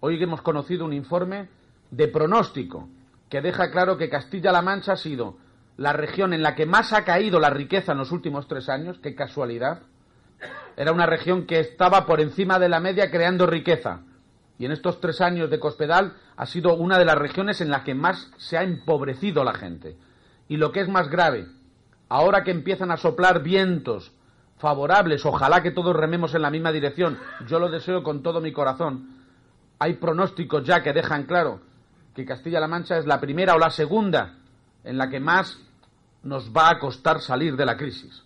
Hoy hemos conocido un informe de pronóstico que deja claro que Castilla-La Mancha ha sido la región en la que más ha caído la riqueza en los últimos tres años, qué casualidad. Era una región que estaba por encima de la media creando riqueza. Y en estos tres años de Cospedal ha sido una de las regiones en las que más se ha empobrecido la gente. Y lo que es más grave, ahora que empiezan a soplar vientos favorables, ojalá que todos rememos en la misma dirección, yo lo deseo con todo mi corazón, hay pronósticos ya que dejan claro que Castilla-La Mancha es la primera o la segunda en la que más nos va a costar salir de la crisis.